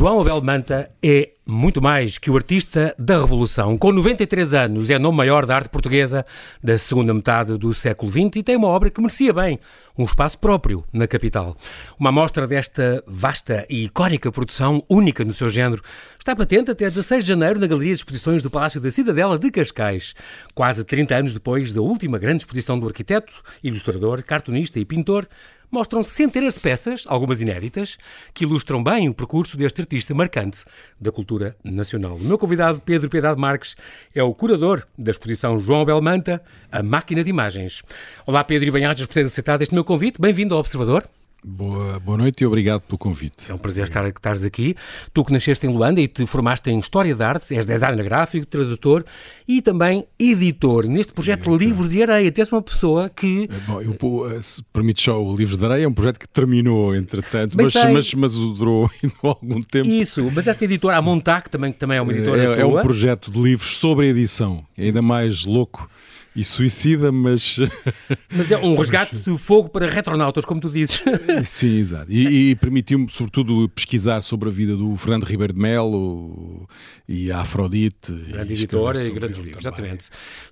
João Abel Manta é muito mais que o artista da Revolução. Com 93 anos, é nome maior da arte portuguesa da segunda metade do século XX e tem uma obra que merecia bem um espaço próprio na capital. Uma amostra desta vasta e icónica produção, única no seu género, está patente até 16 de janeiro na Galeria de Exposições do Palácio da Cidadela de Cascais, quase 30 anos depois da última grande exposição do arquiteto, ilustrador, cartunista e pintor, mostram centenas de peças, algumas inéditas, que ilustram bem o percurso deste artista marcante da cultura nacional. O meu convidado, Pedro Piedade Marques, é o curador da exposição João Belmanta, A Máquina de Imagens. Olá, Pedro e Banhados, por teres aceitado este meu convite. Bem-vindo ao Observador. Boa, boa noite e obrigado pelo convite. É um prazer estar, estares aqui. Tu que nasceste em Luanda e te formaste em História de Arte, és designer gráfico, tradutor e também editor. Neste projeto é, Livros de Areia, tens uma pessoa que... É, bom, eu, se permite só o Livros de Areia, é um projeto que terminou, entretanto, mas, mas, mas, mas durou ainda algum tempo. Isso, mas esta editora, a Montac, também, também é uma editora é, é um projeto de livros sobre edição, ainda mais louco e suicida, mas. Mas é um resgate de fogo para retronautas, como tu dizes. Sim, exato. E, e permitiu-me, sobretudo, pesquisar sobre a vida do Fernando Ribeiro de Melo e a Afrodite. Grande editora e grandes livros, exatamente.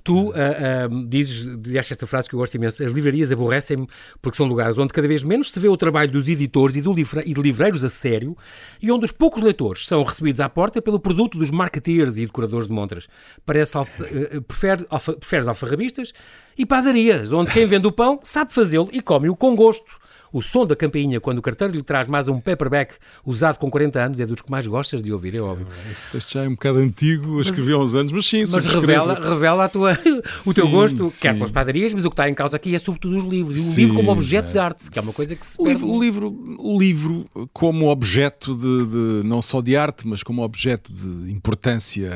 Tu uh, uh, dizes, esta frase que eu gosto imenso: as livrarias aborrecem-me porque são lugares onde cada vez menos se vê o trabalho dos editores e, do livre, e de livreiros a sério e onde os poucos leitores são recebidos à porta pelo produto dos marketeers e decoradores de montras. Parece, uh, prefere, alfa, preferes alfarrabistas e padarias, onde quem vende o pão sabe fazê-lo e come-o com gosto. O som da campainha, quando o carteiro lhe traz mais um paperback usado com 40 anos, é dos que mais gostas de ouvir, é óbvio. Esse texto já é um bocado antigo, escrevi há uns anos, mas sim, Mas revela, revela a tua, o teu gosto, sim. quer pelas padarias, mas o que está em causa aqui é sobretudo os livros. E o sim, livro como objeto é. de arte, que é uma coisa que se o livro, o livro, o livro como objeto de, de, não só de arte, mas como objeto de importância.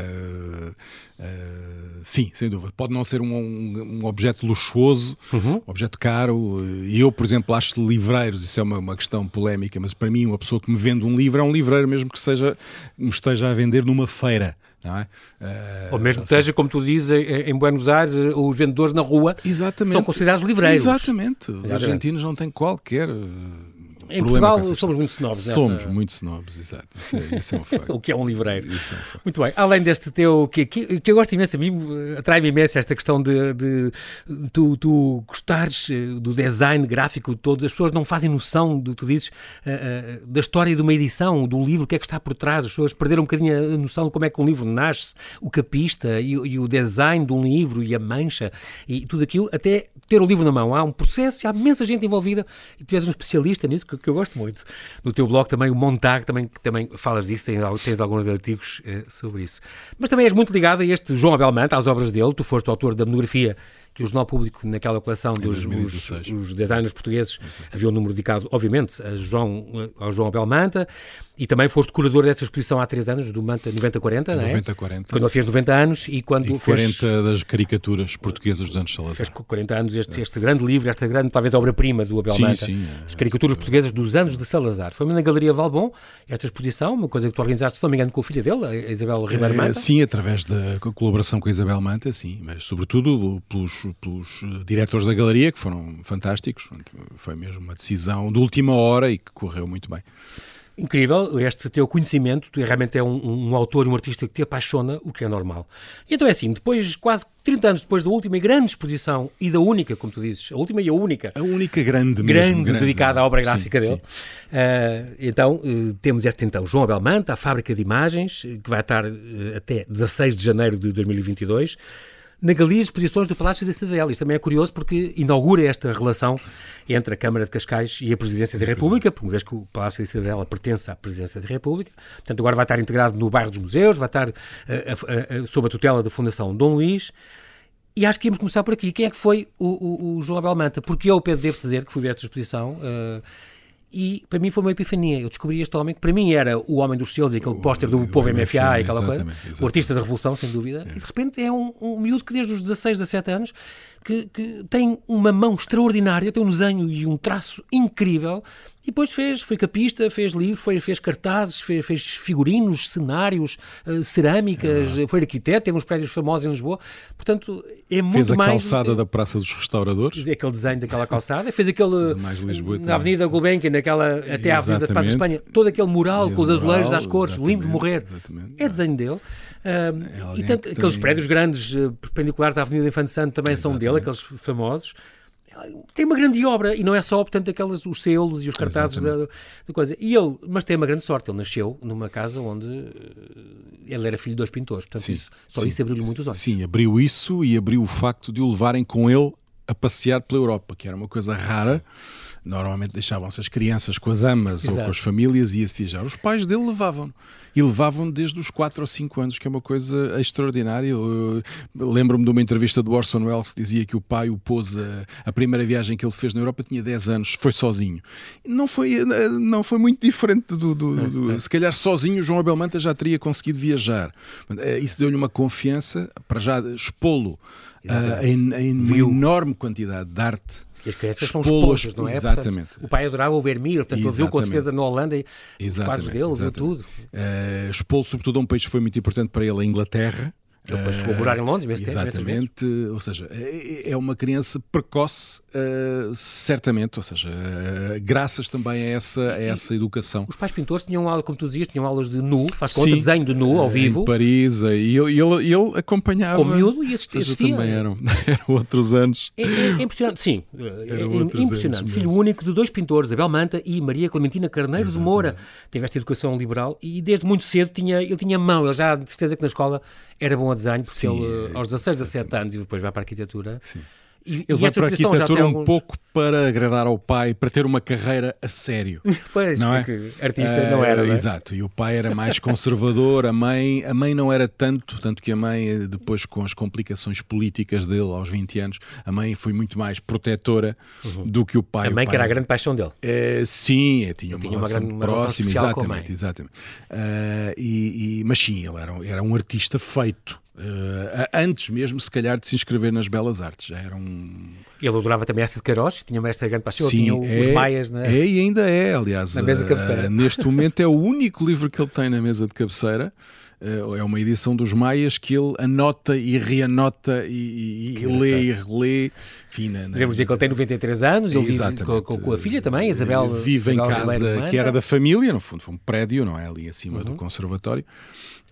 Uh, Uh, sim, sem dúvida. Pode não ser um, um, um objeto luxuoso, uhum. um objeto caro. E eu, por exemplo, acho livreiros, isso é uma, uma, questão polémica, mas para mim, uma pessoa que me vende um livro é um livreiro, mesmo que seja, me esteja a vender numa feira. É? Uh, Ou mesmo que esteja, como tu dizes, em Buenos Aires, os vendedores na rua Exatamente. são considerados livreiros. Exatamente. Os Exatamente. argentinos não têm qualquer em Portugal somos muito snobs. Somos muito snobs, exato. Isso é, isso é um facto. o que é um livreiro. Isso é um facto. Muito bem. Além deste teu, que, que, que eu gosto imenso, a mim atrai-me imenso esta questão de, de tu, tu, gostares eh, do design gráfico de todos. As pessoas não fazem noção, do, tu dizes, uh, uh, da história de uma edição, do livro, o que é que está por trás. As pessoas perderam um bocadinho a noção de como é que um livro nasce, o capista e, e o design de um livro e a mancha e tudo aquilo, até ter o livro na mão. Há um processo, há imensa gente envolvida e tu és um especialista nisso, que, que eu gosto muito. No teu blog também, o Montag, também, também falas disso, tens, tens alguns artigos eh, sobre isso. Mas também és muito ligado a este João Abel Manta, às obras dele. Tu foste o autor da monografia que o Jornal Público, naquela coleção dos os, os, designers portugueses, havia um número dedicado, obviamente, a João, ao João Abel Manta. E também foste curador desta exposição há três anos, do Manta 90-40, não é? 90-40. Quando fez 90 anos e quando e 40 fez... das caricaturas portuguesas dos anos Salazar. Fez 40 anos este, este grande livro, esta grande, talvez, obra-prima do Abel sim, Manta. Sim, é, As caricaturas é, portuguesas dos anos de Salazar. Foi na Galeria Valbon, esta exposição, uma coisa que tu organizaste, se não me engano, com a filha dele, a Isabel Ribeiro Manta. É, sim, através da colaboração com a Isabel Manta, sim, mas sobretudo pelos, pelos eh, diretores da galeria, que foram fantásticos. Foi mesmo uma decisão de última hora e que correu muito bem. Incrível, este teu conhecimento, tu realmente é um, um, autor, um artista que te apaixona, o que é normal. Então é assim, depois, quase 30 anos depois da última e grande exposição, e da única, como tu dizes, a última e a única. A única grande grande, mesmo. Grande, dedicada à obra gráfica sim, dele. Sim. Uh, então, uh, temos este então, João Abel Manta, a Fábrica de Imagens, que vai estar uh, até 16 de janeiro de 2022 na de Exposições do Palácio da Cidadela. Isto também é curioso porque inaugura esta relação entre a Câmara de Cascais e a Presidência da República, por uma vez que o Palácio da Cidadela pertence à Presidência da República. Portanto, agora vai estar integrado no bairro dos museus, vai estar uh, uh, uh, sob a tutela da Fundação Dom Luís. E acho que íamos começar por aqui. Quem é que foi o, o, o João Abel Manta? Porque eu, Pedro, devo dizer que fui ver esta exposição e para mim foi uma epifania. Eu descobri este homem que para mim era o homem dos selos e aquele póster do povo MFA, MFA e aquela coisa, exatamente. o artista da revolução, sem dúvida, é. e de repente é um, um miúdo que desde os 16, 17 anos que, que tem uma mão extraordinária, tem um desenho e um traço incrível e depois fez, foi capista, fez livros, foi, fez cartazes, fez, fez figurinos, cenários, uh, cerâmicas, é foi arquiteto, teve uns prédios famosos em Lisboa. Portanto, é muito mais... Fez a mais, calçada da Praça dos Restauradores. Aquele desenho daquela calçada. Fez aquele... Mais Lisboa, na Avenida Gulbenkian, naquela, até à Avenida da Praça de Espanha. Todo aquele mural com os azulejos às cores, lindo de morrer. Exatamente. É desenho dele. Uh, e tanto, aqueles prédios grandes, uh, perpendiculares à Avenida Infante Santo, também exatamente. são dele, aqueles famosos tem uma grande obra e não é só, portanto, aquelas, os selos e os cartazes da, da, coisa. E ele, mas tem uma grande sorte, ele nasceu numa casa onde eh, ele era filho de dois pintores, portanto, sim, isso, só sim, isso abriu-lhe muitos olhos. Sim, abriu isso e abriu o facto de o levarem com ele a passear pela Europa, que era uma coisa rara. Normalmente deixavam-se as crianças com as amas Exato. ou com as famílias e ia-se viajar. Os pais dele levavam e levavam desde os 4 ou 5 anos, que é uma coisa extraordinária. Lembro-me de uma entrevista do Orson Welles que dizia que o pai o pôs a, a, primeira viagem que ele fez na Europa tinha 10 anos, foi sozinho. Não foi, não foi muito diferente do. do, do é, é. Se calhar sozinho João Abel Manta já teria conseguido viajar. Eh, isso deu-lhe uma confiança para já expô-lo uh, em, em uma enorme quantidade de arte e as crianças são esponjas, não é? Exatamente. Portanto, o pai adorava o Vermeer, portanto, ele viu com certeza na Holanda os quadros dele, viu tudo. Uh, expô sobretudo a um país que foi muito importante para ele, a Inglaterra, ele depois chegou a morar em Londres, mesmo Exatamente, ou seja, é, é uma criança precoce, uh, certamente, ou seja, uh, graças também a essa, a essa educação. Os pais pintores tinham aula, como tu dizias, tinham aulas de nu, faz conta, Sim, desenho de nu ao vivo. Em Paris, e ele, ele, ele acompanhava. Com miúdo e assistia. assistia. também eram, eram outros anos. É, é, é impressionante, sim, é, impressionante. Filho único de dois pintores, Abel Manta e Maria Clementina Carneiros. Moura. Teve esta educação liberal e desde muito cedo tinha, ele tinha mão, ele já de certeza que na escola era bom a desenho, porque Sim, ele, aos 16, 17 anos, e depois vai para a arquitetura. Sim. E, ele vai para a arquitetura um alguns... pouco para agradar ao pai, para ter uma carreira a sério. pois, não é? porque é? artista não era. Não é? Exato, e o pai era mais conservador, a mãe, a mãe não era tanto, tanto que a mãe, depois com as complicações políticas dele aos 20 anos, a mãe foi muito mais protetora uhum. do que o pai. A mãe pai, que era a grande paixão dele. Uh, sim, tinha, uma, tinha uma grande próxima, exatamente, exatamente. Uh, e, e, mas sim, ele era, era um artista feito. Uh, antes mesmo, se calhar, de se inscrever nas Belas Artes. Já era um... Ele adorava também essa de Queiroz, tinha uma esta grande paixão, Sim, tinha é, os maias na... É e ainda é, aliás. Na mesa de cabeceira. Uh, neste momento é o único livro que ele tem na mesa de cabeceira. Uh, é uma edição dos Maias que ele anota e reanota e, e, e lê e relê. Enfim, na, na... Devemos dizer que ele tem 93 anos, ele vive com, com, com, a filha também, Isabel. Vive Isabel em casa que era da família, no fundo, foi um prédio, não é? Ali acima uhum. do conservatório.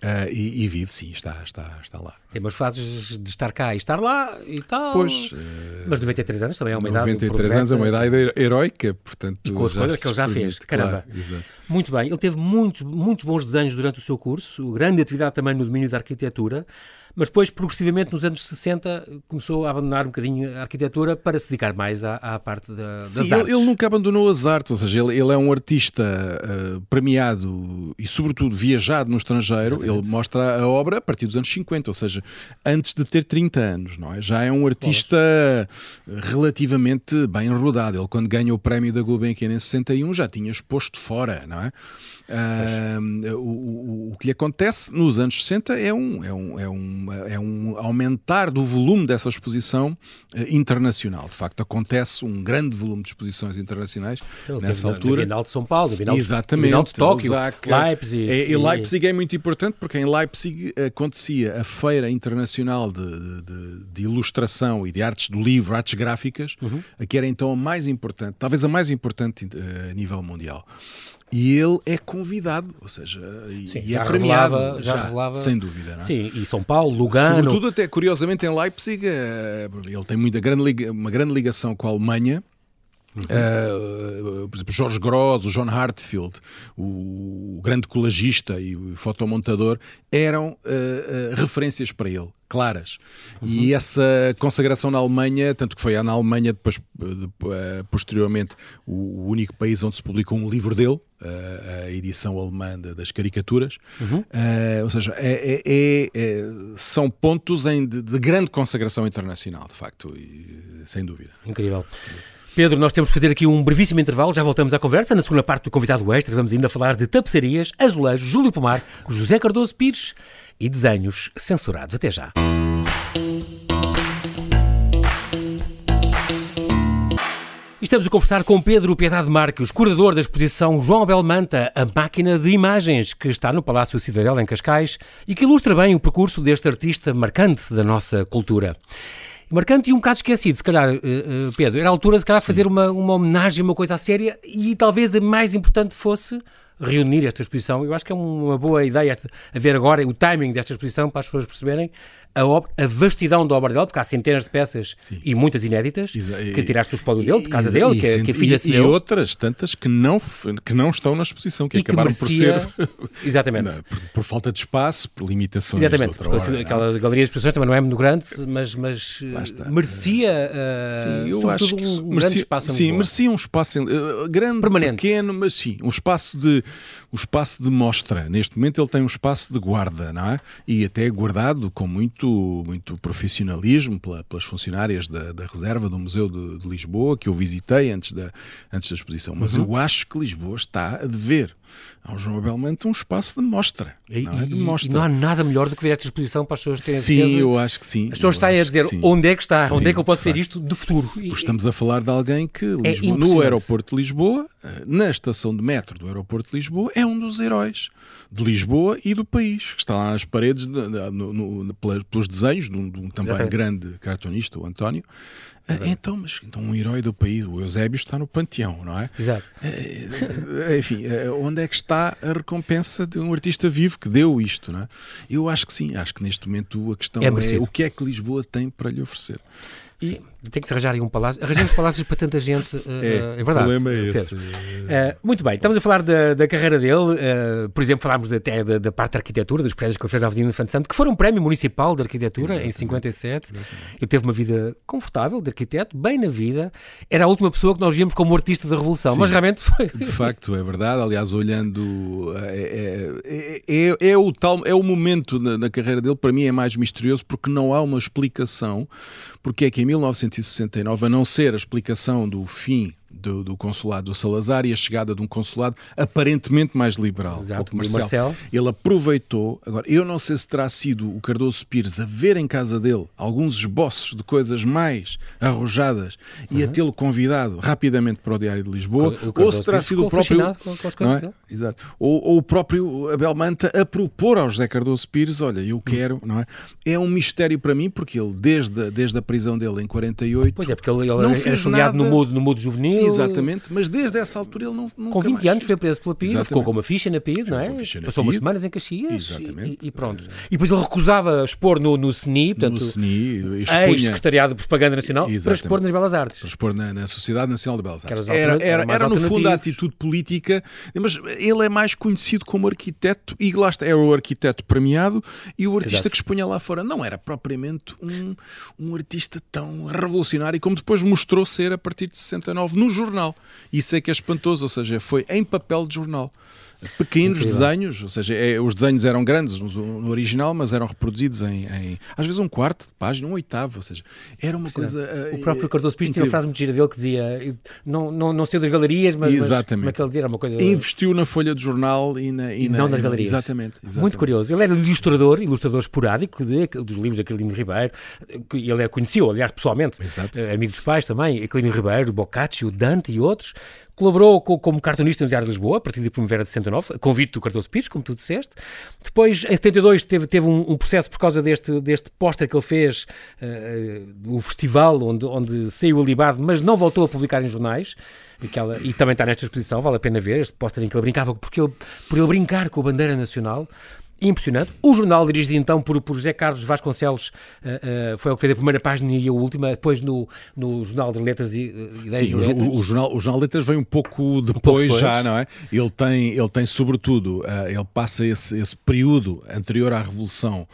Uh, e, e, vive, sim, está, está, está lá. Tem umas fases de estar cá e estar lá e tal. Pois, uh, mas 93 anos também é uma 93 idade. 93 anos é uma idade heroica, portanto. E com as coisas que ele já fez, caramba. Claro, Muito bem, ele teve muitos, muitos bons desenhos durante o seu curso, grande atividade também no domínio da arquitetura mas depois, progressivamente, nos anos 60, começou a abandonar um bocadinho a arquitetura para se dedicar mais à, à parte da, das Sim, artes. Ele, ele, nunca abandonou as artes, ou seja, ele, ele é um artista uh, premiado e, sobretudo, viajado no estrangeiro. Exatamente. Ele mostra a obra a partir dos anos 50, ou seja, antes de ter 30 anos, não é? Já é um artista relativamente bem rodado. Ele, quando ganha o prémio da Gulbenkian em 61, já tinha exposto fora, não é? Uh, o, o, o, que lhe acontece nos anos 60 é um, é um, é um, é um aumentar do volume dessa exposição uh, internacional. De facto, acontece um grande volume de exposições internacionais então, nessa altura. Na Bienal de São Paulo, Bienal Exatamente, Bienal de Tóquio, Leipzig. É, e, Leipzig é muito importante porque em Leipzig acontecia a Feira Internacional de, de, de Ilustração e de Artes do Livro, Artes Gráficas, uhum. que era então a mais importante, talvez a mais importante uh, a nível mundial. E ele é convidado, ou seja, Sim, e é premiado, revelava, já, já, revelava, sem dúvida. Não é? Sim, e São Paulo, Lugano. Sobretudo, até curiosamente, em Leipzig, eh, ele tem muita grande, uma grande ligação com a Alemanha. Uhum. Uh, por exemplo, Jorge Gross, o John Hartfield, o, o grande colagista e o fotomontador, eram uh, uh, referências para ele claras. Uhum. E essa consagração na Alemanha, tanto que foi na Alemanha, depois, posteriormente, o, único país onde se publicou um livro dele, a edição alemã das caricaturas. Uhum. Uh, ou seja, é, é, é, são pontos em, de, de, grande consagração internacional, de facto, e, sem dúvida. Incrível. Pedro, nós temos de fazer aqui um brevíssimo intervalo, já voltamos à conversa. Na segunda parte do convidado extra, vamos ainda falar de tapeçarias, azulejos, Júlio Pomar, José Cardoso Pires e desenhos censurados. Até já. Estamos a conversar com Pedro Piedade Marques, curador da exposição João Abel Manta, a máquina de imagens, que está no Palácio Cidadel, em Cascais, e que ilustra bem o percurso deste artista marcante da nossa cultura. Marcante e um bocado esquecido, se calhar, eh, eh, Pedro. Era a altura, se calhar, Sim. fazer uma, uma homenagem, uma coisa séria, e talvez a mais importante fosse reunir esta exposição. Eu acho que é uma boa ideia esta, a ver agora o timing desta exposição para as pessoas perceberem a, obra, a vastidão da obra dele, porque há centenas de peças Sim. e muitas inéditas que tiraste do espólio dele, de casa dele, e, que, que, a filha e, se deu. E outras tantas que não, que não estão na exposição, que e acabaram que merecia... por ser. Exatamente. Não, por, por, falta de espaço, por limitações. Exatamente, porque hora, aquela não? galeria de exposições também não é muito grande, mas, mas eh, merecia. Uh, sim, eu acho que um merecia, espaço Sim, merecia um espaço uh, grande, Permanente. pequeno, mas sim, um espaço de um espaço de mostra. Neste momento ele tem um espaço de guarda, não é? E até guardado com muito, muito profissionalismo pela, pelas funcionárias da, da, reserva do Museu de, de, Lisboa, que eu visitei antes da, antes da exposição. Mas uhum. eu acho que Lisboa está a dever ao João Belmonte um espaço de mostra. E, não, é? de mostra. não há nada melhor do que ver esta exposição para as pessoas terem Sim, certeza. eu acho que sim. As pessoas estão a dizer onde é que está, sim, onde é que eu posso ver isto de futuro. Porque estamos a falar de alguém que é Lisboa, no aeroporto de Lisboa, eh, na estação de metro do aeroporto de Lisboa, é um dos heróis de Lisboa e do país, que está lá nas paredes, de, de, no, no, pelos desenhos de um, de um também grande cartunista, o António, é então, mas então um herói do país, o Eusébio, está no panteão, não é? Exato. É, enfim, onde é que está a recompensa de um artista vivo que deu isto, não é? Eu acho que sim, acho que neste momento a questão é, é o que é que Lisboa tem para lhe oferecer. E tem que se arranjar aí um palácio. Arranjamos palácios para tanta gente, uh, é, é, verdade. O problema é esse. Uh, muito bem, estamos a falar da, da carreira dele. Uh, por exemplo, falámos até da, da, parte da arquitetura, dos prédios que ele fez na Avenida Infante Santo, que foram um prémio municipal de arquitetura Exatamente. em 57. Exatamente. Ele teve uma vida confortável de arquiteto, bem na vida. Era a última pessoa que nós víamos como artista da Revolução, Sim, mas realmente foi. De facto, é verdade. Aliás, olhando. É, é, é, é o, tal, é o momento na, na carreira dele, para mim, é mais misterioso porque não há uma explicação porque é que em 1969, a não ser a explicação do fim do, do, consulado do Salazar e a chegada de um consulado aparentemente mais liberal. Exato, Marcel. Marcel. Ele aproveitou. Agora, eu não sei se terá sido o Cardoso Pires a ver em casa dele alguns esboços de coisas mais arrojadas uhum. e a tê-lo convidado rapidamente para o Diário de Lisboa, o, o ou se terá sido o próprio. Com, com é? Exato. Ou, ou, o próprio Abel Manta a propor ao José Cardoso Pires: olha, eu quero, não é? É um mistério para mim, porque ele, desde, desde a prisão dele em 48. Pois é, porque ele, ele era chuleado no mudo, no mudo juvenil Exatamente, mas desde essa altura ele não. Com 20 anos foi preso pela PID, ficou com uma ficha na PID, não é? Passou umas semanas em Caxias e, e, pronto. E depois ele recusava expor no, no CNI, portanto, no CNI, ex-secretariado de Propaganda Nacional, Exatamente. para expor nas Belas Artes. Para expor na, na Sociedade Nacional de Belas Artes. Era, era, era, era no fundo a atitude política, mas ele é mais conhecido como arquiteto e lá está, era o arquiteto premiado e o artista Exato. que expunha lá fora. Não era propriamente um, um artista tão revolucionário como depois mostrou ser a partir de 69 no jornal. Isso é que é espantoso, ou seja, foi em papel de jornal pequenos Incrível. desenhos, ou seja, é, os desenhos eram grandes no, no original, mas eram reproduzidos em, em, às vezes um quarto de página, um oitavo, ou seja, era uma coisa. Uh, o próprio Cardoso Pires tinha uma frase muito gira dele que dizia: não, não, não sei das galerias, mas, Exatamente. mas, mas ele dizia, era uma coisa. Investiu na folha de jornal e, na, e, e não nas galerias. Exatamente, exatamente, Muito curioso. Ele era ilustrador, ilustrador esporádico de, dos livros de Aquilino Ribeiro, que ele é conheceu, aliás, pessoalmente, Exato. Eh, amigo dos pais também, Aquilino Ribeiro, Boccaccio, Dante e outros. Colaborou como cartunista no Diário de Lisboa, a partir de primavera de 69, convite do Cardoso Pires, como tu disseste. Depois, em 72, teve, teve um, um processo por causa deste, deste póster que ele fez, uh, o festival onde, onde saiu alibado, mas não voltou a publicar em jornais. Aquela, e também está nesta exposição, vale a pena ver, este póster em que ele brincava, porque ele, por ele brincar com a bandeira nacional, impressionante. O jornal, dirigido então por, por José Carlos Vasconcelos, uh, uh, foi o que fez a primeira página e a última, depois no, no Jornal de Letras e uh, Ideias Sim, Letras. O, o, jornal, o Jornal de Letras vem um pouco depois, um pouco depois. já, não é? Ele tem, ele tem sobretudo, ele passa esse, esse período anterior à Revolução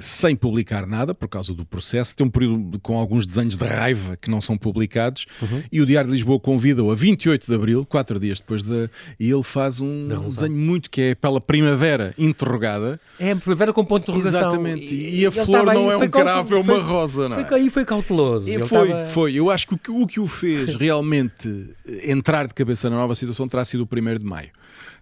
sem publicar nada, por causa do processo, tem um período com alguns desenhos de raiva que não são publicados, uhum. e o Diário de Lisboa convida-o a 28 de Abril, quatro dias depois de... e ele faz um desenho muito que é pela primavera interrogada, primavera. É primavera com ponto de interrogação. Exatamente. E, e a flor não é um cravo, é uma rosa, não é? Foi, aí foi cauteloso. E foi, estava... foi. Eu acho que o, que o que o fez realmente entrar de cabeça na nova situação terá sido o 1 de maio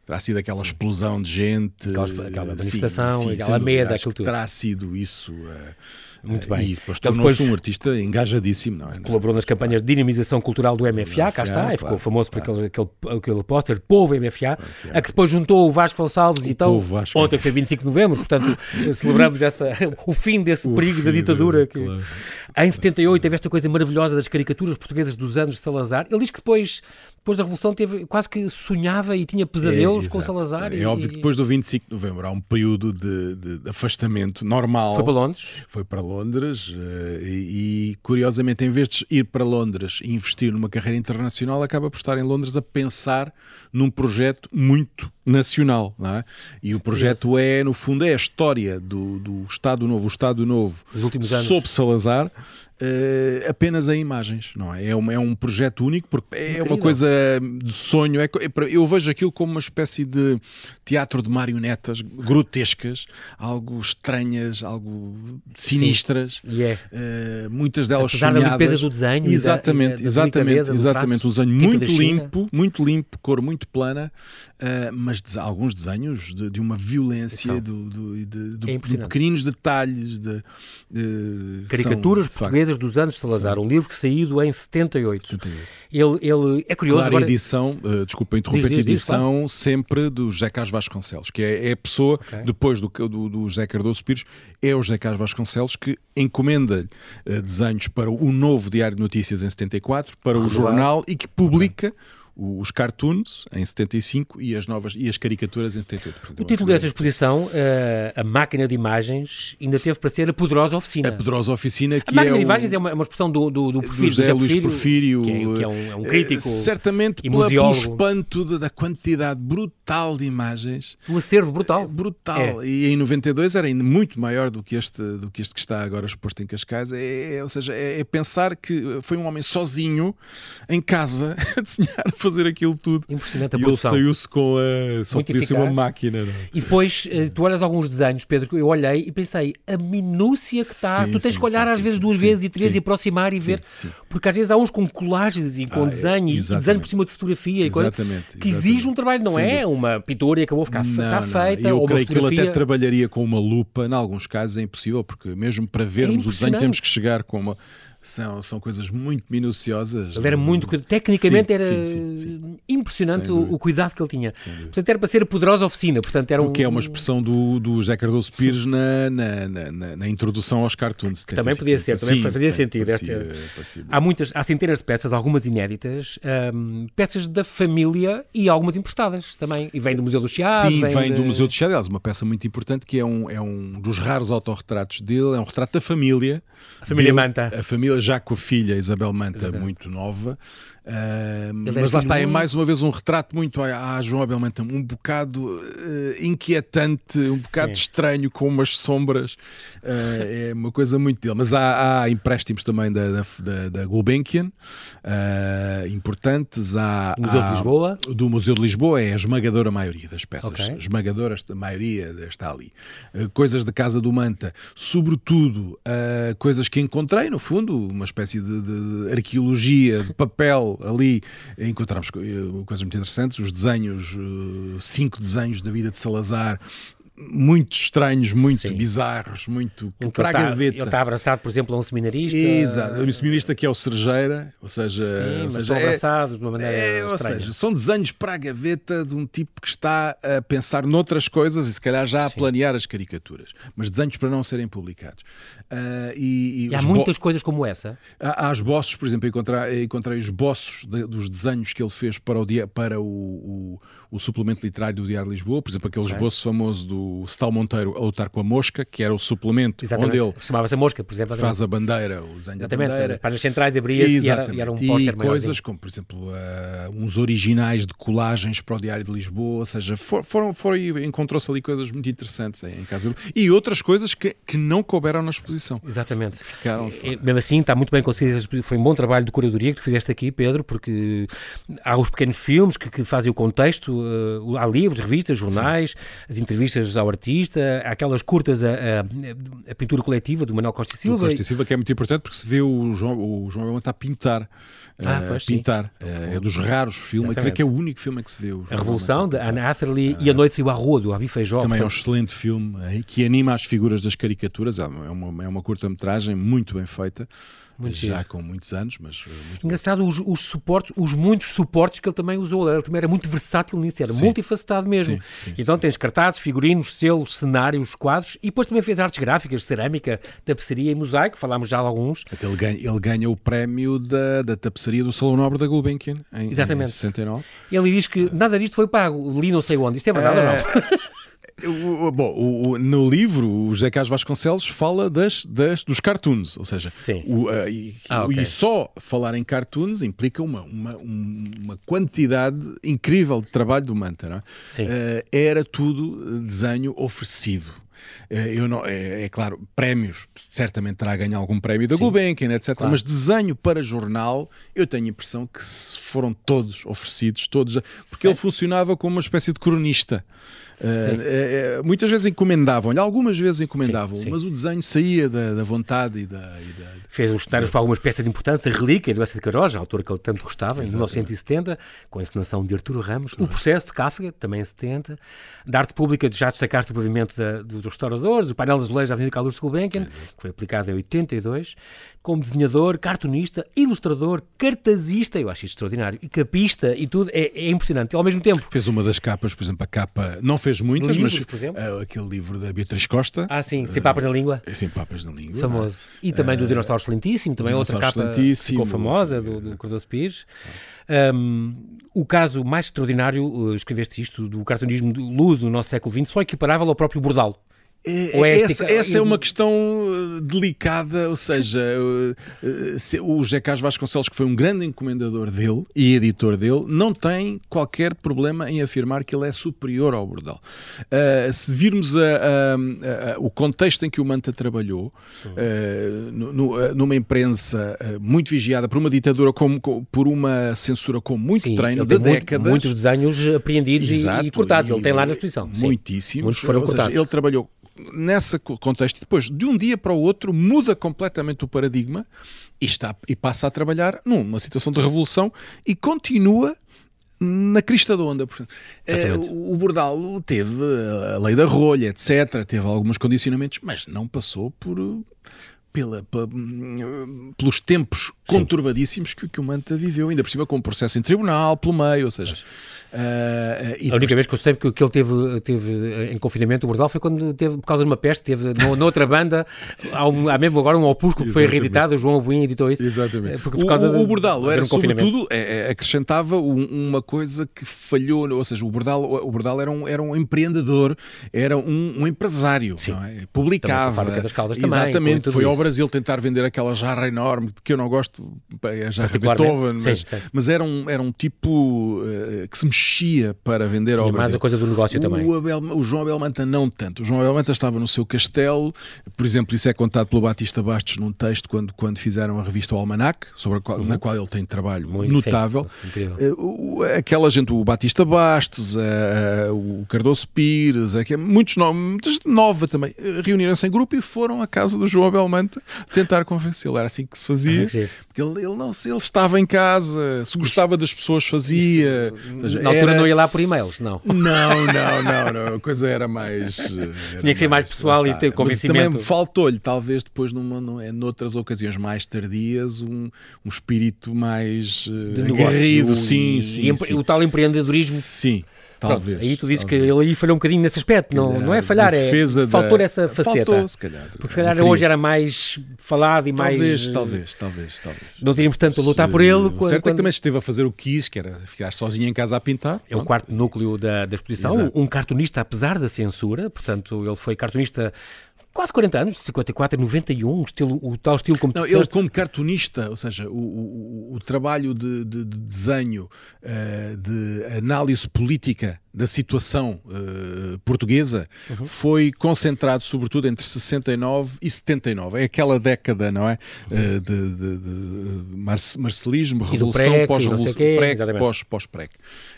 terá sido aquela explosão de gente. Aquela, aquela manifestação, sim, sim, aquela medo, aquilo tudo. Terá sido isso. Uh, Muito bem. E depois tornou-se um artista engajadíssimo, não é? Colaborou nas campanhas de dinamização cultural do MFA, cá está, claro, e ficou famoso por aquele, aquele, aquele póster Povo MFA, a que depois juntou o Vasco Gonçalves o e então, ontem foi 25 de novembro, portanto celebramos essa, o fim desse o perigo da ditadura. Que... Claro. Em 78 teve esta coisa maravilhosa das caricaturas portuguesas dos anos de Salazar. Ele diz que depois depois da Revolução teve, quase que sonhava e tinha pesadelos é, com Salazar. É e, óbvio que depois do 25 de novembro há um período de, de, de afastamento normal. Foi para Londres? Foi para Londres eh, e, e, curiosamente, em vez de ir para Londres e investir numa carreira internacional, acaba por estar em Londres a pensar num projeto muito nacional. Não é? E o projeto é, no fundo, é a história do, do Estado Novo, o Estado Novo, Os últimos anos. sob Salazar uh, apenas em imagens, não é? É um, é um projeto único, porque é Incrível. uma coisa de sonho. É, é, eu vejo aquilo como uma espécie de teatro de marionetas grotescas, algo estranhas, algo sinistras, yeah. uh, muitas delas Apesar sonhadas. da limpeza do desenho, exatamente, da, da exatamente, exatamente, um desenho muito limpo, muito limpo, cor muito plana, uh, mas de, alguns desenhos de, de uma violência, do, do, de, de, é de, pequeninos detalhes, de, caricaturas são, portuguesas dos Anos de Salazar, um livro que saído em 78. 78. Ele, ele é curioso. Claro, agora... edição, uh, desculpa interromper, diz, diz, edição diz, sempre do José Carlos Vasconcelos, que é, é a pessoa, okay. depois do, do, do José Cardoso Pires, é o José Carlos Vasconcelos que encomenda uh, desenhos para o novo Diário de Notícias em 74, para o jornal e que publica. Okay os cartoons em 75 e as novas e as caricaturas em 78. Portanto, o título desta exposição, uh, A Máquina de Imagens, ainda teve para ser A Poderosa Oficina. A Poderosa Oficina, que a Máquina é de Imagens é uma, uma expressão do, do, do Porfírio, José Luís Porfírio, que, é, que é, um, é um crítico uh, certamente pela, pelo espanto de, da quantidade brutal de imagens. Um acervo brutal. É, brutal. É. E em 92 era ainda muito maior do que este, do que, este que está agora exposto em Cascais. É, é ou seja, é, é pensar que foi um homem sozinho em casa a desenhar, fazer aquilo tudo. Impressionante a e produção. ele saiu-se com a. Só Muito podia ser uma máquina. Não? É? E depois, eh, tu olhas alguns desenhos, Pedro, eu olhei e pensei, a minúcia que está. Tu tens sim, que olhar sim, às vezes duas vezes e três e aproximar e ver. Porque às vezes há uns com colagens e com ah, desenho é, e desenho por cima de fotografia exatamente, e que exige um trabalho, não é? Uma pintura e acabou a ficar não, está feita. Eu ou creio que ele até trabalharia com uma lupa, em alguns casos é impossível, porque mesmo para vermos é o desenho temos que chegar com uma são, são coisas muito minuciosas. Ele era muito. Tecnicamente sim, era sim, sim, impressionante o, o, cuidado que ele tinha. Portanto, era para ser a poderosa oficina. Portanto, era um, o que é uma expressão do, do José Cardoso Pires na, na, na, na introdução aos cartoons. Que também podia ser, também fazia sentido. Parecia, parecia há muitas, há centenas de peças, algumas inéditas, um, peças da família e algumas emprestadas também. E vem do Museu do Chiado. Sim, vem, vem de... do Museu do Chiado. Aliás, uma peça muito importante que é um, é um dos raros autorretratos dele, é um retrato da família. A família dele, Manta. A família já com a filha Isabel Manta, Exatamente. muito nova. Uh, mas lá está, é mais uma vez um retrato muito a, a João Abel Manta, um bocado uh, inquietante, um bocado Sim. estranho, com umas sombras. Uh, é uma coisa muito dele. Mas há, há empréstimos também da, da, da Gulbenkian, importantes. Há, Museu há, de Lisboa. Do Museu de Lisboa é a esmagadora maioria das peças. Okay. Esmagadora, a maioria está ali. coisas da Casa do Manta, sobretudo coisas que encontrei, no fundo, uma espécie de, de, de arqueologia de papel ali encontramos eh, coisas muito interessantes, os desenhos, eh, cinco desenhos da vida de Salazar, muito estranhos, muito Sim. bizarros, muito para a tá, gaveta. Ele está abraçado, por exemplo, a um seminarista. Exato, um seminarista que é o Cerejeira, ou seja, Sim, ou seja é, abraçados de uma maneira é, Ou seja, são desenhos para a gaveta de um tipo que está a pensar noutras coisas e se calhar já a Sim. planear as caricaturas, mas desenhos para não serem publicados. Uh, e, e, e há muitas coisas como essa? Há, há esboços, por exemplo, encontrei, encontrei esboços de, dos desenhos que ele fez para o, dia, para o, o, o suplemento literário do Diário de Lisboa, por exemplo, aquele okay. esboço famoso do Stal Monteiro a lutar com a mosca, que era o suplemento Exatamente. onde ele chamava-se a mosca, por exemplo. Faz a bandeira, o desenho Exatamente. da bandeira. As páginas centrais abria-se e, era, e era um póster E coisas como, por exemplo, uh, uns originais de colagens para o Diário de Lisboa, ou seja, for, foram, foram, encontrou-se ali coisas muito interessantes em, em casa dele. E outras coisas que, que não couberam na exposição. Exatamente. Ficaram e, mesmo assim, está muito bem conseguido. Foi um bom trabalho de curadoria que tu fizeste aqui, Pedro, porque há os pequenos filmes que, que fazem o contexto, uh, há livros, revistas, jornais, Sim. as entrevistas homenagens ao artista, aquelas curtas, a, a, a pintura coletiva do Manuel Costa Silva. O Costa Silva que é muito importante porque se vê o João, o João Belmonte a pintar. Ah, pois, pintar. É, é, dos raros filmes, creio que é o único filme que se vê. a Revolução, de Anne Hathaway e A Noite Saiu à Rua, do Abi Feijó. Também portanto... é um excelente filme que anima as figuras das caricaturas. É uma, é uma curta-metragem muito bem feita. Muito já giro. com muitos anos, mas. Eh, Engraçado, os, os, suportes, os muitos suportes que ele também usou. Ele também era muito versátil nisso, era sim. multifacetado mesmo. Sim, sim, então tens cartazes, figurinos, selos, cenários, quadros e depois também fez artes gráficas, cerâmica, tapeçaria e mosaico, falámos já de alguns. Ele ganha, ele ganha o prémio da, da tapeçaria do Salão Nobre da Gulbenkian em, Exatamente. em 69. Ele diz que nada disto foi pago, li não sei onde. Isto é verdade é... ou não? Bom, o, no livro, o José Carlos Vasconcelos fala das, das, dos cartoons, ou seja, o, uh, e, ah, okay. e, só falar em cartoons implica uma, uma, uma quantidade incrível de trabalho do Manta. É? Uh, era tudo desenho oferecido. Uh, eu não, é, é, claro, prémios, certamente terá ganho algum prémio da Gulbenkian, etc. Claro. Mas desenho para jornal, eu tenho a impressão que foram todos oferecidos, todos, porque ele funcionava como uma espécie de cronista. Uh, muitas vezes encomendavam-lhe, algumas vezes encomendavam, mas o desenho saía da, da vontade e da, e da, Fez os cenários para algumas peças de importância, Relíquia do Essa de Queiroz, a autora que ele tanto gostava, em 1970, com a encenação de Arturo Ramos. O Processo de Kafka, também em 70. Da arte pública, já destacaste o pavimento da, dos restauradores, o painel das leis da Avenida Carlos Gulbenkian, que foi aplicado em 82 como desenhador, cartunista, ilustrador, cartazista, eu acho isto extraordinário, e capista e tudo, é, é impressionante. Ao mesmo tempo. Fez uma das capas, por exemplo, a capa, não fez muitas, livros, mas por exemplo? Uh, aquele livro da Beatriz Costa. Ah, sim, Sem Papas na Língua. Uh, Sem Papas na Língua. Famoso. E também do Dinossauro Excelentíssimo, também outra capa ficou famosa, do, do Cardoso Pires. Um, o caso mais extraordinário, escreveste isto, do cartunismo luso no nosso século XX, só equiparável ao próprio Bordal. É, essa, essa, é uma questão eh, delicada, ou seja, eh, o José Carlos Vasconcelos, que foi um grande encomendador dele e editor dele, não tem qualquer problema em afirmar que ele é superior ao Bordal. Uh, se virmos a, a, a, o contexto em que o Manta trabalhou, uh, no, numa imprensa muito vigiada por uma ditadura, como, por uma censura com muito Sim, treino de décadas. Muitos desenhos apreendidos Exato, e, e cortados, ele tem lá na exposição. Muitíssimos. Muitos foram cortados. Seja, ele trabalhou nesse contexto, depois, de um dia para o outro, muda completamente o paradigma e, está, e passa a trabalhar numa situação de revolução e continua na crista da onda. Eh, o Bordal teve a lei da rolha, etc., teve alguns condicionamentos, mas não passou por pela, pela, pelos tempos conturbadíssimos que, que, o Manta viveu, ainda por cima com um processo em tribunal, pelo meio, ou seja, Uh, a única vez que eu sei que, que ele teve, teve em confinamento, o Bordal, foi quando teve, por causa de uma peste, teve no, noutra banda, há, um, há mesmo agora um opúsculo que foi reeditado, o João Abuim editou isso. Exatamente. Porque por causa o, o Bordal era, um sobretudo, é, é, acrescentava um, uma coisa que falhou, ou seja, o Bordal, o Bordal era, um, era um empreendedor, era um, empresário. É? publicava. Também, das Caldas Exatamente, também, foi ao Brasil tentar vender aquela jarra enorme, que eu não gosto, é jarra Beethoven, mas, mas era, um, era um tipo uh, que se mexia para vender Tinha mais dele. a coisa do negócio o também. Abel, o João Abel Manta não tanto. O João Abel Manta estava no seu castelo, por exemplo, isso é contado pelo Batista Bastos num texto quando, quando fizeram a revista O Almanac, sobre qual, uhum. na qual ele tem trabalho Muito, notável. Uh, aquela gente, o Batista Bastos, uh, o Cardoso Pires, uh, muitos nomes, nova também, reuniram-se em grupo e foram à casa do João Abel Manta tentar convencê-lo. Era assim que se fazia, ah, porque ele, ele, não, ele estava em casa, se gostava das pessoas, fazia. Isto, seja, altura não ia lá por e-mails, não. Não, não, não, não. A coisa era mais. Era Tinha que ser mais, pessoal e ter convencimento. também faltou-lhe, talvez depois, numa, é, noutras ocasiões mais tardias, um, um espírito mais uh, de negócio, sim, e, sim, sim. O tal empreendedorismo. Sim. Talvez. Pronto, aí tu dizes talvez. que ele aí falhou um bocadinho nesse aspecto, não, não é falhar, é faltou da... essa faceta. Faltou, se calhar. Porque se calhar hoje era mais falado e talvez, mais. Talvez, talvez, talvez. Não teríamos tanto a lutar por ele. O quando, certo é que também esteve a fazer o que quis, que era ficar sozinho em casa a pintar. É o quarto núcleo da, da exposição. Exato. Um cartunista, apesar da censura, portanto, ele foi cartunista quase 40 anos, 54 a 91, um estilo, o tal estilo como Não, ele como cartunista, ou seja, o, o, o trabalho de, de, de desenho, uh, de análise política da situação uh, portuguesa uhum. foi concentrado sobretudo entre 69 e 79. É aquela década, não é? Uh, de, de, de marcelismo, revolução, pós-revolução, pós, pós-prec.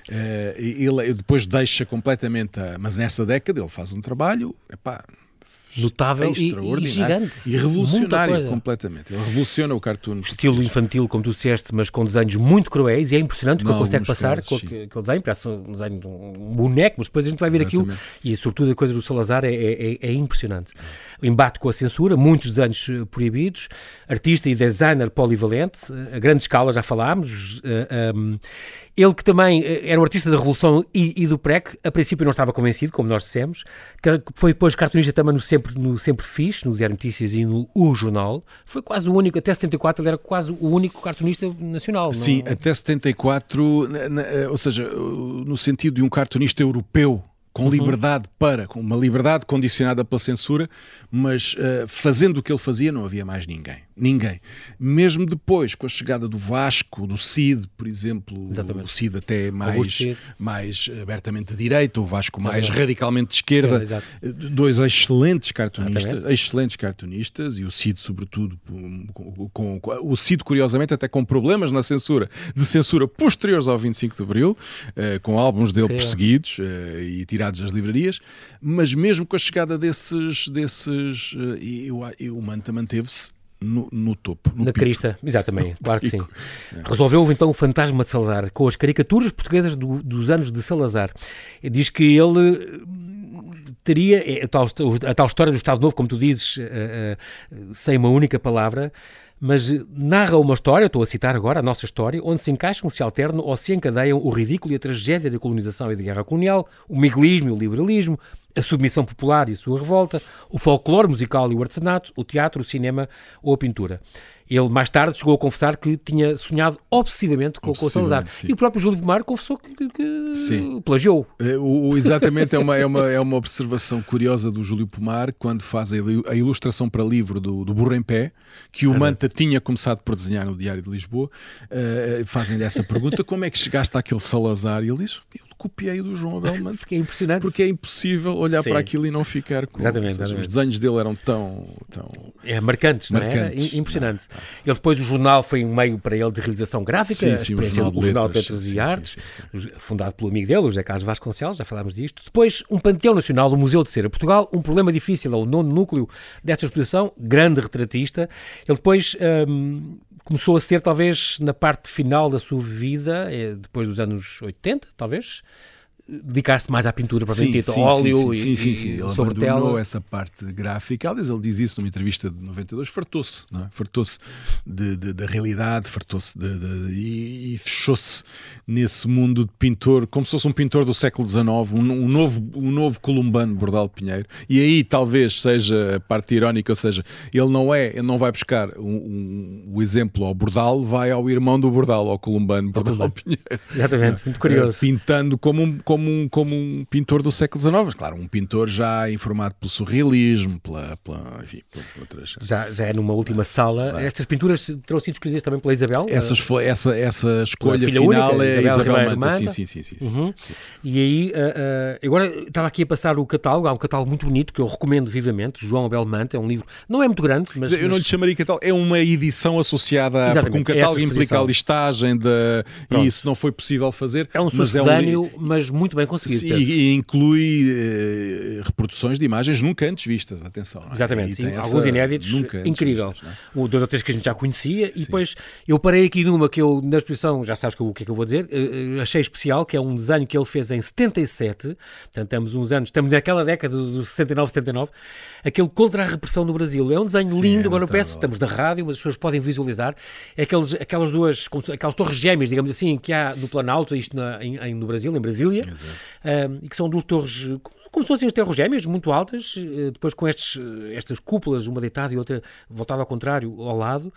Uh, ele depois deixa completamente, a, mas nessa década ele faz um trabalho, epá, notável é e, gigante. E revolucionário completamente. Ele revoluciona o cartoon. Estilo infantil, como tu disseste, mas com desenhos muito cruéis e é impressionante o que ele consegue passar casos, com aquele desenho. Parece um desenho de um boneco, mas depois a gente vai ver Exatamente. aquilo e sobretudo a coisa do Salazar é, é, é, é impressionante. Embate com a censura, muitos desenhos eh, proibidos, artista e designer polivalente, a grande escala já falámos, eh, ele que também eh, era um artista da Revolução e, e, do PREC, a princípio não estava convencido, como nós dissemos, que foi depois cartunista também no Sempre, no Sempre Fiz, no Diário Notícias e no O Jornal. Foi quase o único, até 74 ele era quase o único cartunista nacional. Sim, não... até 74, na, na, ou seja, no sentido de um cartunista europeu com uhum. liberdade para, com uma liberdade condicionada pela censura, mas uh, fazendo o que ele fazia não havia mais ninguém. Ninguém. Mesmo depois, com a chegada do Vasco, do Cid, por exemplo, Exatamente. o Cid até mais, mais abertamente de direita, o Vasco mais radicalmente de esquerda, eh, dois excelentes cartunistas, excelentes cartunistas, e o Cid, sobretudo, com, com, com, o Cid, curiosamente, até com problemas na censura, de censura posteriores ao 25 de Abril, uh, com álbuns dele perseguidos uh, e tirados das livrarias, mas mesmo com a chegada desses, desses uh, o Manta manteve-se no, no, topo. No Na pico. crista, exatamente, claro que sim. É. Resolveu então o fantasma de Salazar com as caricaturas portuguesas do, dos anos de Salazar. Diz que ele hum, teria é, a tal, a tal história do Estado Novo, como tu dizes, uh, sem uma única palavra, mas narra uma história, estou a citar agora a nossa história, onde se encaixam, se alternam ou se encadeiam o ridículo e a tragédia da colonização e da guerra colonial, o miguelismo e o liberalismo, a submissão popular e a sua revolta, o folclore musical e o artesanato, o teatro, o cinema ou a pintura. Ele mais tarde chegou a confessar que tinha sonhado obsessivamente com, com o Salazar. Sim. E o próprio Júlio Pomar confessou que, que plagiou. É, o, exatamente, é uma, é, uma, é uma observação curiosa do Júlio Pomar quando faz a ilustração para livro do, do Burro em Pé, que o Manta tinha começado por desenhar no Diário de Lisboa. Uh, Fazem-lhe essa pergunta: como é que chegaste àquele Salazar? E ele diz: copiei do João Abelman. porque é impressionante. Porque é impossível olhar Sim. para aquilo e não ficar com. Exatamente, exatamente. Os desenhos dele eram tão. tão é, marcantes, marcantes não é? Impressionante. Não, não. Ele depois, o jornal foi um meio para ele de realização gráfica, sim, sim, o jornal, o jornal de Letras sim, e Artes, fundado pelo amigo dele, o José Carlos Vasconcelos, já falámos disto. Depois, um Panteão Nacional do Museu de Cera Portugal, um problema difícil, é o nono núcleo desta exposição, grande retratista. Ele depois. Hum, começou a ser talvez na parte final da sua vida, eh, depois dos anos 80, talvez, dedicar-se mais à pintura para dita, óleo sim, e, sim, sim, sim. Ele sobre tela. essa parte gráfica. Aliás, ele diz isso numa entrevista de 92, fartou-se, é? fartou-se da realidade, fartou-se e, e fechou-se nesse mundo de pintor, como se fosse um pintor do século XIX, um, um, novo, um novo columbano Bordal Pinheiro. E aí talvez seja a parte irónica, ou seja, ele não é, ele não vai buscar o um, um, exemplo ao Bordal, vai ao irmão do Bordal, ao columbano Bordal Pinheiro. Exatamente, muito curioso. Pintando como um como um, como um pintor do século XIX. Claro, um pintor já informado pelo surrealismo, pela, pela, enfim, pela, outras... já, já é numa última ah, sala. Ah. Estas pinturas terão sido escolhidas também pela Isabel? Essas foi, essa, essa escolha final única, é Isabel, Isabel Manta. Sim, sim, sim. sim, sim, uhum. sim. E aí, uh, uh, agora estava aqui a passar o catálogo, há um catálogo muito bonito que eu recomendo vivamente, João Abel Manta, é um livro, não é muito grande, mas... Eu não lhe chamaria catálogo, é uma edição associada, a, porque um catálogo implica a listagem de, e isso não foi possível fazer. É um sucedâneo, mas, é um... mas muito bem conseguido. Sim, e, inclui eh, reproduções de imagens nunca antes vistas, atenção. É? Exatamente, sim, alguns inéditos, incrível. Vistas, é? O dois ou três que a gente já conhecia, sim. e depois eu parei aqui numa que eu, na exposição, já sabes o que é que eu vou dizer, uh, achei especial, que é um desenho que ele fez em 77, portanto estamos uns anos, estamos naquela década do 69, 79, aquele contra a repressão no Brasil. É um desenho sim, lindo, é agora eu peço, estamos da rádio, mas as pessoas podem visualizar, é aqueles, aquelas duas, aquelas torres gêmeas, digamos assim, que há no Planalto, isto na, em, em, no Brasil, em Brasília, e que são duas torres como se fossem as terras gêmeas, muito altas, eh, depois com estes, eh, estas cúpulas, uma deitada e outra voltada ao contrário, ao lado.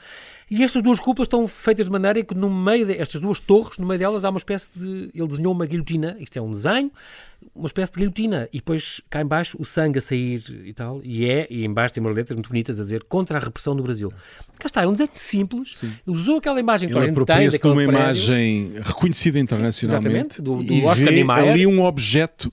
E estas duas cúpulas estão feitas de maneira que no meio destas duas torres, no meio delas há uma espécie de. Ele desenhou uma guilhotina, isto é um desenho, uma espécie de guilhotina, e depois cá embaixo o sangue a sair e tal, e é, e embaixo tem umas letras muito bonitas a dizer contra a repressão no Brasil. Cá está, é um desenho simples, Sim. usou aquela imagem que Ele a gente tem de uma imagem reconhecida internacionalmente. Sim, exatamente, do, do Oscar Niemeyer. ali um objeto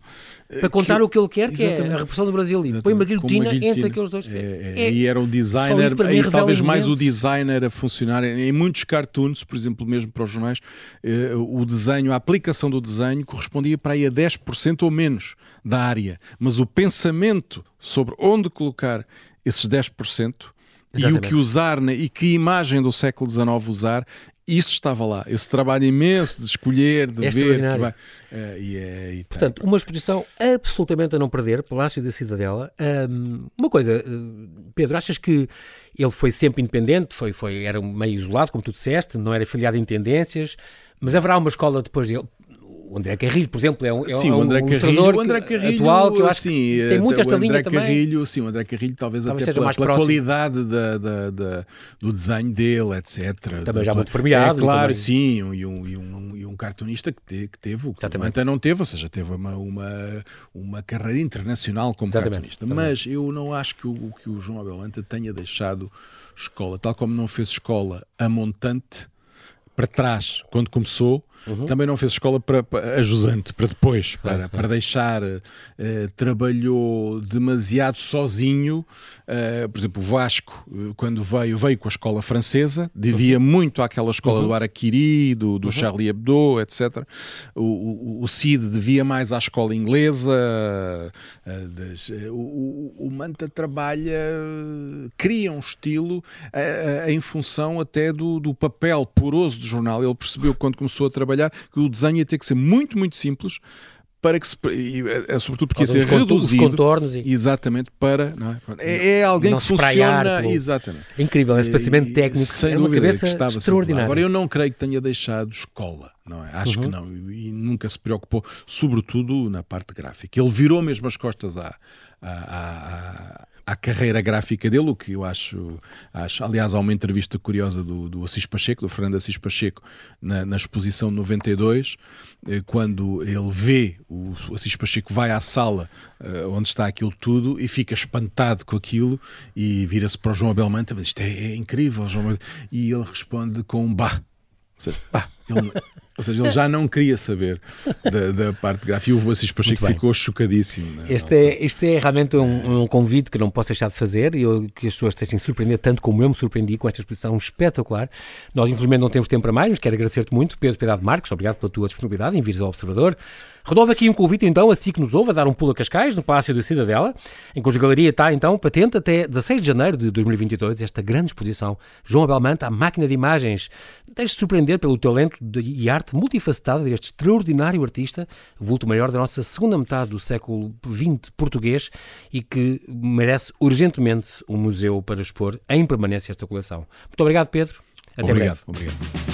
para contar que, o que ele quer, que é a repressão do Brasil. E põe uma guilhotina, uma guilhotina, entre aqueles dois. É, é, é, e era um designer, e talvez mais o designer a funcionar. Em muitos cartoons, por exemplo, mesmo para os jornais, eh, o desenho, a aplicação do desenho correspondia para aí a 10% ou menos da área. Mas o pensamento sobre onde colocar esses 10% Exatamente. e o que usar né, e que imagem do século XIX usar isso estava lá, esse trabalho imenso de escolher, de é ver. Que vai, uh, e é, e Portanto, uma exposição absolutamente a não perder, Palácio da Cidadela. Um, uma coisa, Pedro, achas que ele foi sempre independente, foi, foi, era meio isolado, como tu disseste, não era filiado em tendências, mas haverá uma escola depois dele o André Carrilho, por exemplo, é um, sim, é um, o André Carrilho, o André Carrilho, atual que eu acho sim, que tem muito esta linha Carrilho, também. Sim, o André Carrilho talvez, talvez até pela, pela qualidade da, da, da, do desenho dele, etc. Também já muito premiado. É, claro, também. sim, e um, e, um, e um cartunista que, te, que teve, o que não teve, ou seja, teve uma, uma, uma carreira internacional como Exatamente. cartunista. Também. Mas eu não acho que o, que o João Abel Anta tenha deixado escola, tal como não fez escola a montante para trás quando começou, Uhum. Também não fez escola para, para ajusante, para depois, para, para deixar. Uh, trabalhou demasiado sozinho. Uh, por exemplo, o Vasco, quando veio, veio com a escola francesa, devia uhum. muito àquela escola uhum. do Araquiri, do, do uhum. Charlie Hebdo, etc. O, o, o, Cid devia mais à escola inglesa. Uh, das, o, o, Manta trabalha, cria um estilo em função até do, do papel poroso do jornal. Ele percebeu quando começou a trabalhar trabalhar que o desenho ia ter que ser muito, muito simples para que se, é, sobretudo porque ia ser reduzido contornos e... exatamente para é? É, é alguém que funciona pelo... exatamente. incrível esse pensamento técnico sem era uma cabeça extraordinária. Agora eu não creio que tenha deixado escola não é? Acho uhum. que não. E nunca se preocupou sobretudo na parte gráfica. Ele virou mesmo as costas à, à, à à carreira gráfica dele, o que eu acho, acho aliás, há uma entrevista curiosa do, do Assis Pacheco, do Fernando Assis Pacheco, na, na exposição 92, eh, quando ele vê, o Assis Pacheco vai à sala uh, onde está aquilo tudo e fica espantado com aquilo e vira-se para o João Abel Manta, mas isto é, é incrível, João E ele responde com bah. bah ele, ou seja, ele já não queria saber da, da parte gráfica e o Assis Pacheco ficou chocadíssimo. Né? Este, é, este é realmente um, um, convite que não posso deixar de fazer e eu, que as pessoas estejam surpreender tanto como eu me surpreendi com esta exposição espetacular. Nós, infelizmente, não temos tempo para mais, mas quero agradecer-te muito, Pedro Piedade Marques, obrigado pela tua disponibilidade em vires ao Observador. Renovo aqui um convite então a si que nos ouve a dar um pulo a Cascais, no Palácio da Cidadela, em cuja galeria está então patente até 16 de janeiro de 2022 esta grande exposição João Abel Manta, a máquina de imagens. Deixe-se surpreender pelo talento e arte multifacetada deste extraordinário artista, vulto maior da nossa segunda metade do século XX português e que merece urgentemente um museu para expor em permanência esta coleção. Muito obrigado, Pedro. Até obrigado, breve. Obrigado.